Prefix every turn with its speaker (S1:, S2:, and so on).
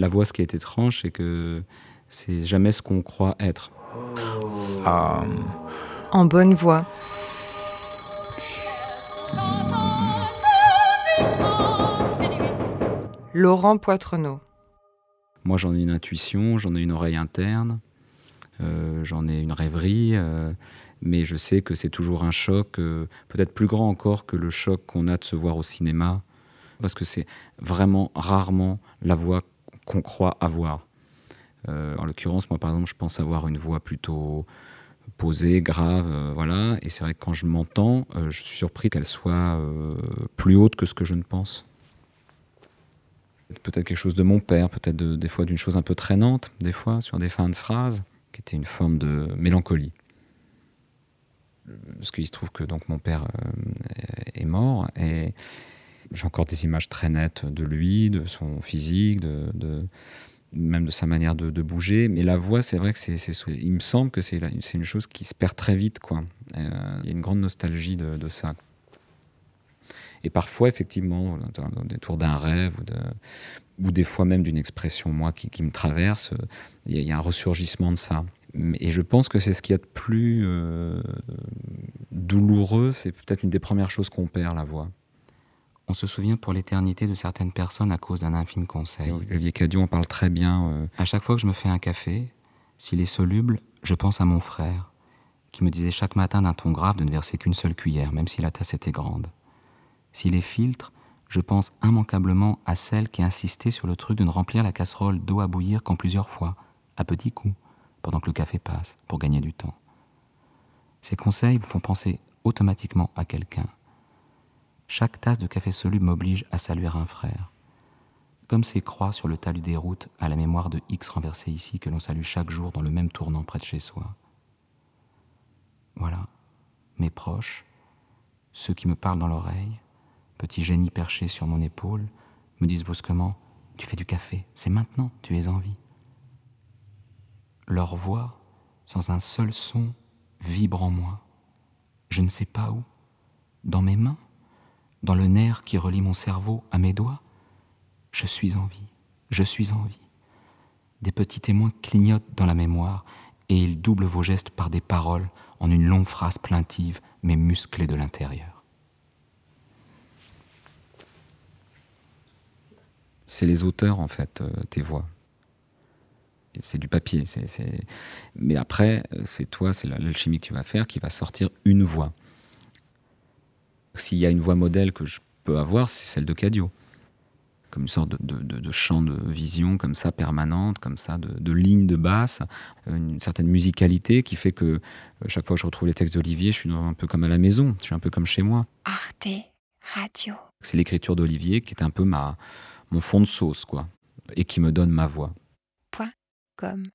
S1: La voix, ce qui est étrange, c'est que c'est jamais ce qu'on croit être.
S2: Ah.
S3: En bonne voix. Laurent Poitrenaud.
S1: Moi, j'en ai une intuition, j'en ai une oreille interne, euh, j'en ai une rêverie, euh, mais je sais que c'est toujours un choc, euh, peut-être plus grand encore que le choc qu'on a de se voir au cinéma, parce que c'est vraiment rarement la voix qu'on croit avoir. en l'occurrence, moi, par exemple, je pense avoir une voix plutôt posée, grave, voilà, et c'est vrai que quand je m'entends, je suis surpris qu'elle soit plus haute que ce que je ne pense peut-être quelque chose de mon père, peut-être des fois d'une chose un peu traînante, des fois sur des fins de phrases, qui était une forme de mélancolie. Parce qu'il se trouve que donc mon père euh, est mort et j'ai encore des images très nettes de lui, de son physique, de, même de sa manière de, bouger. Mais la voix, c'est vrai que c'est, il me semble que c'est, une chose qui se perd très vite, quoi. Euh, il y a une grande nostalgie de, ça. Et parfois, effectivement, dans des tours d'un rêve ou des fois même d'une expression, moi, qui, me traverse, il y, a un ressurgissement de ça. Et je pense que c'est ce qu'il y a de plus euh, douloureux, c'est peut-être une des premières choses qu'on perd, la voix. On se souvient pour l'éternité de certaines personnes à cause d'un infime conseil. Olivier Cadieux en parle très bien. Euh. À chaque fois que je me fais un café, s'il est soluble, je pense à mon frère, qui me disait chaque matin d'un ton grave de ne verser qu'une seule cuillère, même si la tasse était grande. S'il est filtre, je pense immanquablement à celle qui a insisté sur le truc de ne remplir la casserole d'eau à bouillir qu'en plusieurs fois, à petits coups, pendant que le café passe, pour gagner du temps. Ces conseils vous font penser automatiquement à quelqu'un. Chaque tasse de café soluble m'oblige à saluer un frère. Comme ces croix sur le talus des routes à la mémoire de X renversé ici que l'on salue chaque jour dans le même tournant près de chez soi. Voilà, mes proches, ceux qui me parlent dans l'oreille, petit génie perché sur mon épaule, me disent brusquement Tu fais du café, c'est maintenant, tu es en vie. Leur voix, sans un seul son, vibre en moi. Je ne sais pas où. Dans mes mains Dans le nerf qui relie mon cerveau à mes doigts Je suis en vie, je suis en vie. Des petits témoins clignotent dans la mémoire et ils doublent vos gestes par des paroles en une longue phrase plaintive mais musclée de l'intérieur. c'est les auteurs en fait, euh, tes voix. C'est du papier. Mais après, c'est toi, c'est l'alchimie que tu vas faire qui va sortir une voix. S'il y a une voix modèle que je peux avoir, c'est celle de Cadio. Comme une sorte de, champ de vision comme ça, permanente, comme ça, de, ligne de basse, une certaine musicalité qui fait que euh, chaque fois que je retrouve les textes d'Olivier, je suis un peu comme à la maison, je suis un peu comme chez moi.
S4: Arte Radio.
S1: C'est l'écriture d'Olivier qui est un peu ma, mon fond de sauce, quoi, et qui me donne ma voix.
S4: Point com.